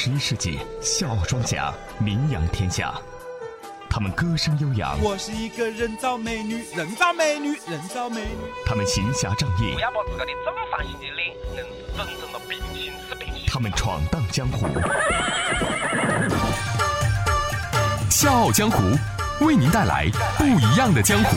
十一世纪，笑傲庄家名扬天下。他们歌声悠扬，我是一个人造美女，人造美女，人造美女。他们行侠仗义不，要把自个的正方形的脸硬是整成了平行四平行。他们闯荡江湖。笑傲江湖，为您带来不一样的江湖。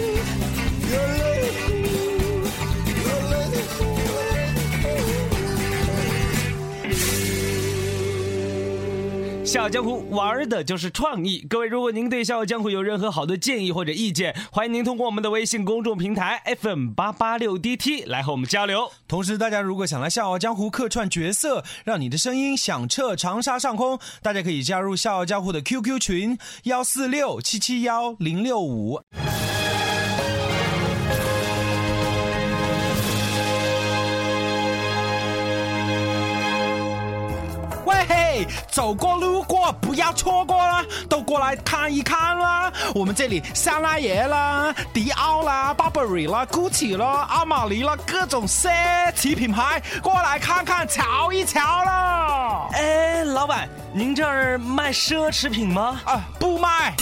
笑傲江湖玩的就是创意。各位，如果您对笑傲江湖有任何好的建议或者意见，欢迎您通过我们的微信公众平台 FM 八八六 DT 来和我们交流。同时，大家如果想来《笑傲江湖》客串角色，让你的声音响彻长沙上空，大家可以加入《笑傲江湖》的 QQ 群幺四六七七幺零六五。嘿，走过路过不要错过啦，都过来看一看啦！我们这里香奈儿啦、迪奥啦、Burberry 啦、GUCCI 啦、阿玛尼啦，各种奢侈品牌，过来看看、瞧一瞧啦！哎，老板，您这儿卖奢侈品吗？啊，不卖。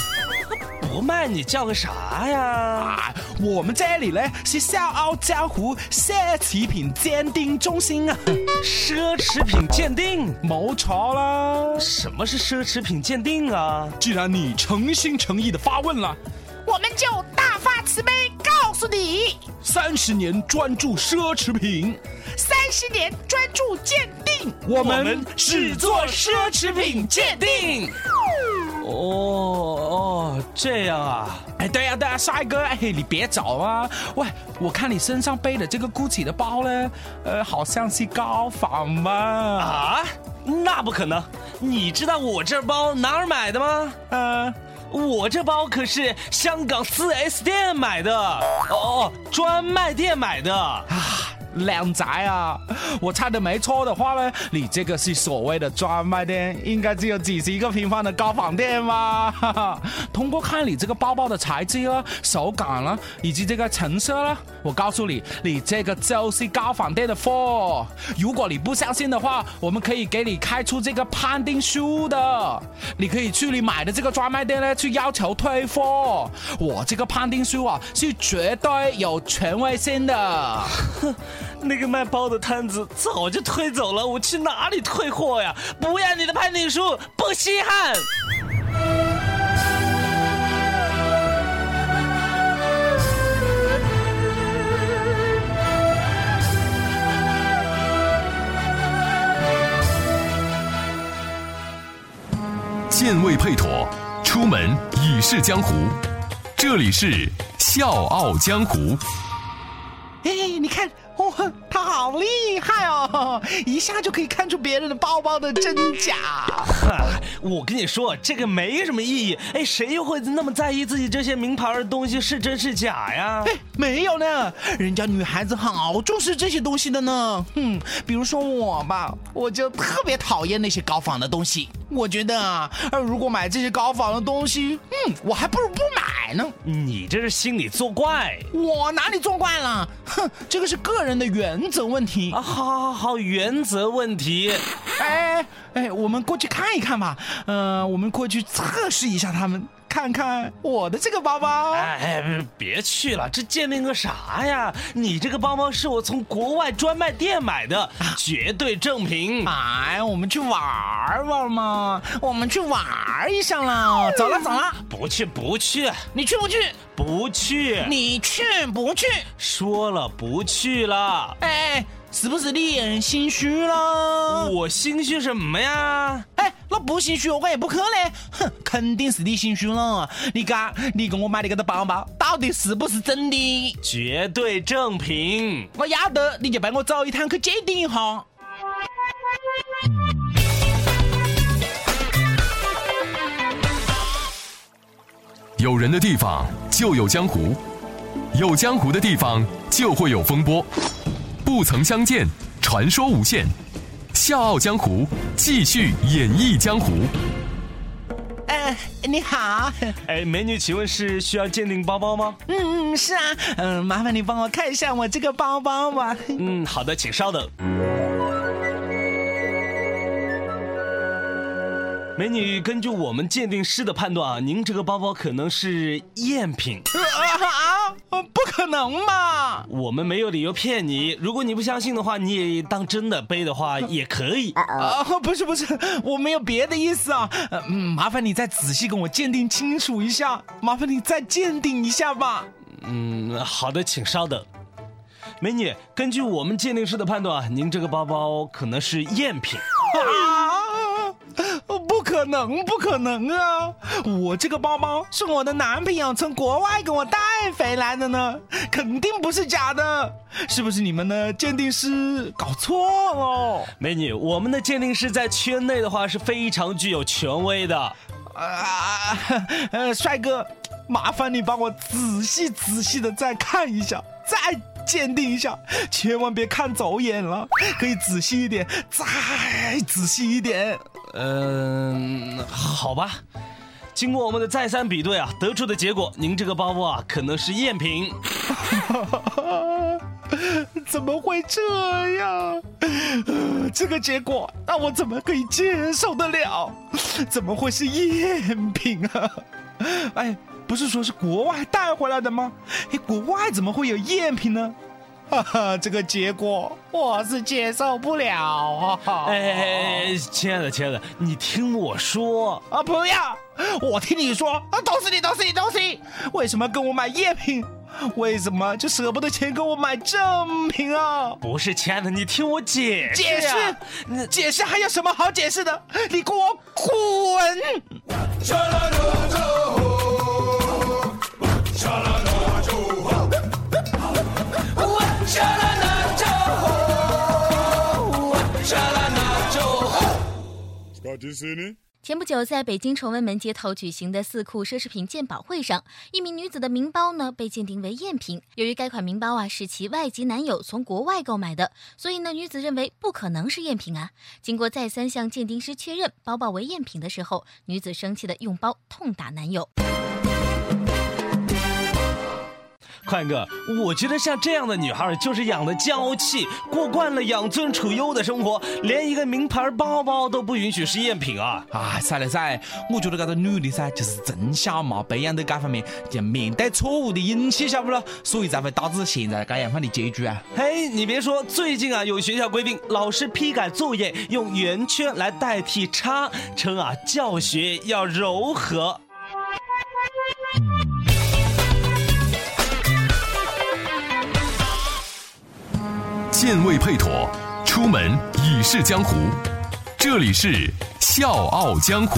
不卖你叫个啥呀？啊，我们这里呢是笑傲江湖奢侈品鉴定中心啊，奢侈品鉴定？没错啦。什么是奢侈品鉴定啊？既然你诚心诚意的发问了，我们就大发慈悲告诉你，三十年专注奢侈品，三十年专注鉴定。我我们只做奢侈品鉴定。哦哦，这样啊。哎，对呀、对呀、帅哥，哎，你别走啊！喂，我看你身上背的这个 GUCCI 的包呢，呃，好像是高仿吧？啊？那不可能！你知道我这包哪儿买的吗？呃，我这包可是香港 4S 店买的，哦哦，专卖店买的。靓仔啊，我猜的没错的话呢，你这个是所谓的专卖店，应该只有几十个平方的高仿店吧？哈哈，通过看你这个包包的材质啊、手感啦，以及这个成色啦，我告诉你，你这个就是高仿店的货。如果你不相信的话，我们可以给你开出这个判定书的，你可以去你买的这个专卖店呢去要求退货。我这个判定书啊是绝对有权威性的。那个卖包的摊子早就推走了，我去哪里退货呀？不要你的判定书，不稀罕。剑未配妥，出门已是江湖。这里是笑傲江湖。哦，一下就可以看出别人的包包的真假。哈，我跟你说，这个没什么意义。哎，谁又会那么在意自己这些名牌的东西是真是假呀？哎，没有呢，人家女孩子好重视这些东西的呢。嗯，比如说我吧，我就特别讨厌那些高仿的东西。我觉得啊，呃如果买这些高仿的东西，嗯，我还不如不买呢。你这是心里作怪我哪里作怪了？哼，这个是个人的原则问题啊！好好好，原则问题。哎哎，我们过去看一看吧。呃，我们过去测试一下他们，看看我的这个包包。哎哎，别去了，这鉴定个啥呀？你这个包包是我从国外专卖店买的，绝对正品。哎，我们去玩玩嘛，我们去玩一下啦。走了走了，不去不去你去不去？不去，你去不去？说了不去了。哎，是不是你也心虚了？我心虚什么呀？哎，那不心虚我也不去嘞。哼，肯定是你心虚了。你讲，你给我买的这个包包到底是不是真的？绝对正品。我要得，你就陪我走一趟去鉴定一下。有人的地方就有江湖，有江湖的地方就会有风波。不曾相见，传说无限。笑傲江湖，继续演绎江湖。呃，你好，哎，美女，请问是需要鉴定包包吗？嗯嗯，是啊，嗯，麻烦你帮我看一下我这个包包吧。嗯，好的，请稍等。美女，根据我们鉴定师的判断啊，您这个包包可能是赝品。啊，不可能嘛！我们没有理由骗你，如果你不相信的话，你也当真的背的话也可以。啊，不是不是，我没有别的意思啊。嗯，麻烦你再仔细跟我鉴定清楚一下，麻烦你再鉴定一下吧。嗯，好的，请稍等。美女，根据我们鉴定师的判断啊，您这个包包可能是赝品。啊！不可能，不可能啊！我这个包包是我的男朋友从国外给我带回来的呢，肯定不是假的。是不是你们的鉴定师搞错了？美女，我们的鉴定师在圈内的话是非常具有权威的。啊，呃，帅哥，麻烦你帮我仔细仔细的再看一下，再鉴定一下，千万别看走眼了，可以仔细一点，再仔细一点。嗯，好吧。经过我们的再三比对啊，得出的结果，您这个包包啊可能是赝品。怎么会这样？这个结果让我怎么可以接受得了？怎么会是赝品啊？哎，不是说是国外带回来的吗？哎，国外怎么会有赝品呢？哈哈，这个结果我是接受不了啊！哎，亲爱的，亲爱的，你听我说啊！不要，我听你说啊！都是你，都是你，都是你！为什么跟我买赝品？为什么就舍不得钱跟我买正品啊？不是，亲爱的，你听我解释。解释？解释还有什么好解释的？你给我滚！前不久，在北京崇文门街头举行的四库奢侈品鉴宝会上，一名女子的名包呢被鉴定为赝品。由于该款名包啊是其外籍男友从国外购买的，所以呢女子认为不可能是赝品啊。经过再三向鉴定师确认包包为赝品的时候，女子生气的用包痛打男友。宽哥，我觉得像这样的女孩就是养的娇气，过惯了养尊处优的生活，连一个名牌包包都不允许是赝品啊！啊，噻了噻，我觉得这个女的噻，就是从小嘛培养的这方面，就面对错误的勇气，晓不咯？所以才会导致现在这样范的结局啊！嘿，你别说，最近啊，有学校规定老师批改作业用圆圈来代替叉，称啊教学要柔和。剑未配妥，出门已是江湖。这里是《笑傲江湖》。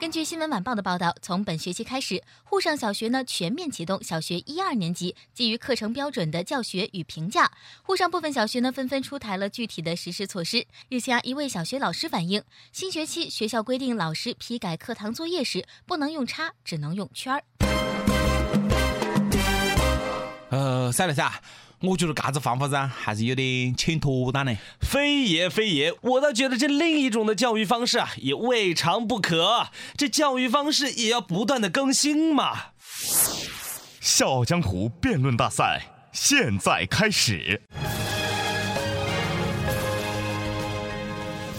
根据新闻晚报的报道，从本学期开始，沪上小学呢全面启动小学一二年级基于课程标准的教学与评价。沪上部分小学呢纷纷出台了具体的实施措施。日前，一位小学老师反映，新学期学校规定老师批改课堂作业时不能用叉，只能用圈儿。呃，塞了噻。我觉得嘎子方法噻，还是有点欠妥当呢。非也非也，我倒觉得这另一种的教育方式啊，也未尝不可。这教育方式也要不断的更新嘛。笑傲江湖辩论大赛现在开始，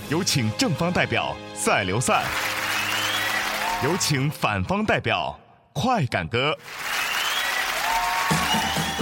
有请正方代表赛刘赛，有请反方代表快感哥。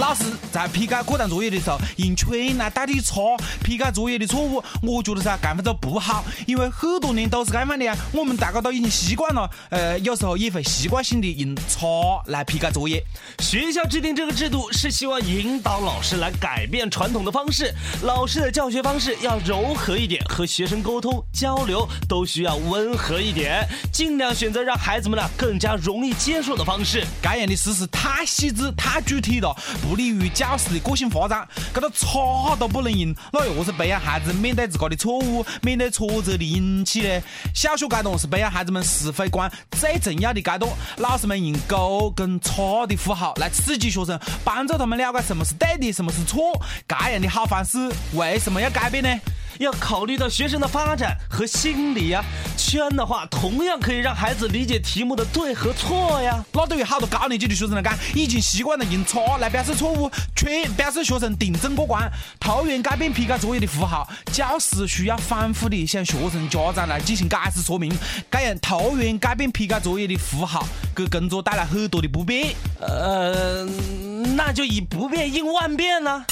老师在批改课堂作业的时候用圈来代替叉批改作业的错误，我觉得噻，这样子不好，因为很多年都是这样的呀。我们大家都已经习惯了，呃，有时候也会习惯性的用叉来批改作业。学校制定这个制度是希望引导老师来改变传统的方式，老师的教学方式要柔和一点，和学生沟通交流都需要温和一点，尽量选择让孩子们呢更加容易接受的方式。这样的事实太细致、太具体了。不利于教师的个性发展，这个叉都不能用，那又是培养孩子面对自己的错误、面对挫折的勇气呢？小学阶段是培养孩子们是非观最重要的阶段，老师们用勾跟叉的符号来刺激学生，帮助他们了解什么是对的，什么是错。这样的好方式为什么要改变呢？要考虑到学生的发展和心理呀。圈的话，同样可以让孩子理解题目的对和错呀。那对于好多高年级的学生来讲，已经习惯了用叉来表示错误，圈表示学生订正过关。桃园改变批改作业的符号，教师需要反复的向学生家长来进行解释说明。这样桃园改变批改作业的符号，给工作带来很多的不便。呃，那就以不变应万变呢。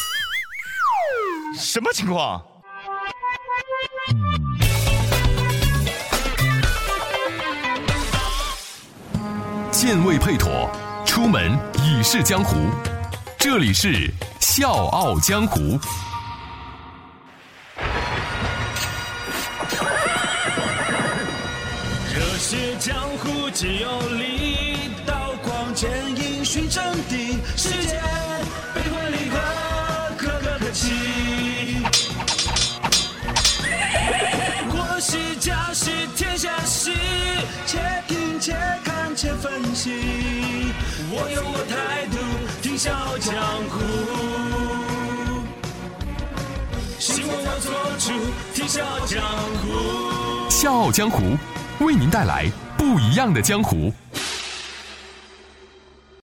什么情况？剑未配妥，出门已是江湖。这里是《笑傲江湖》。热血江湖皆有理，刀光剑影寻真谛。世间分析。我有我态度，听笑傲江湖。希望我做主，听笑傲江湖。笑傲江湖，为您带来不一样的江湖。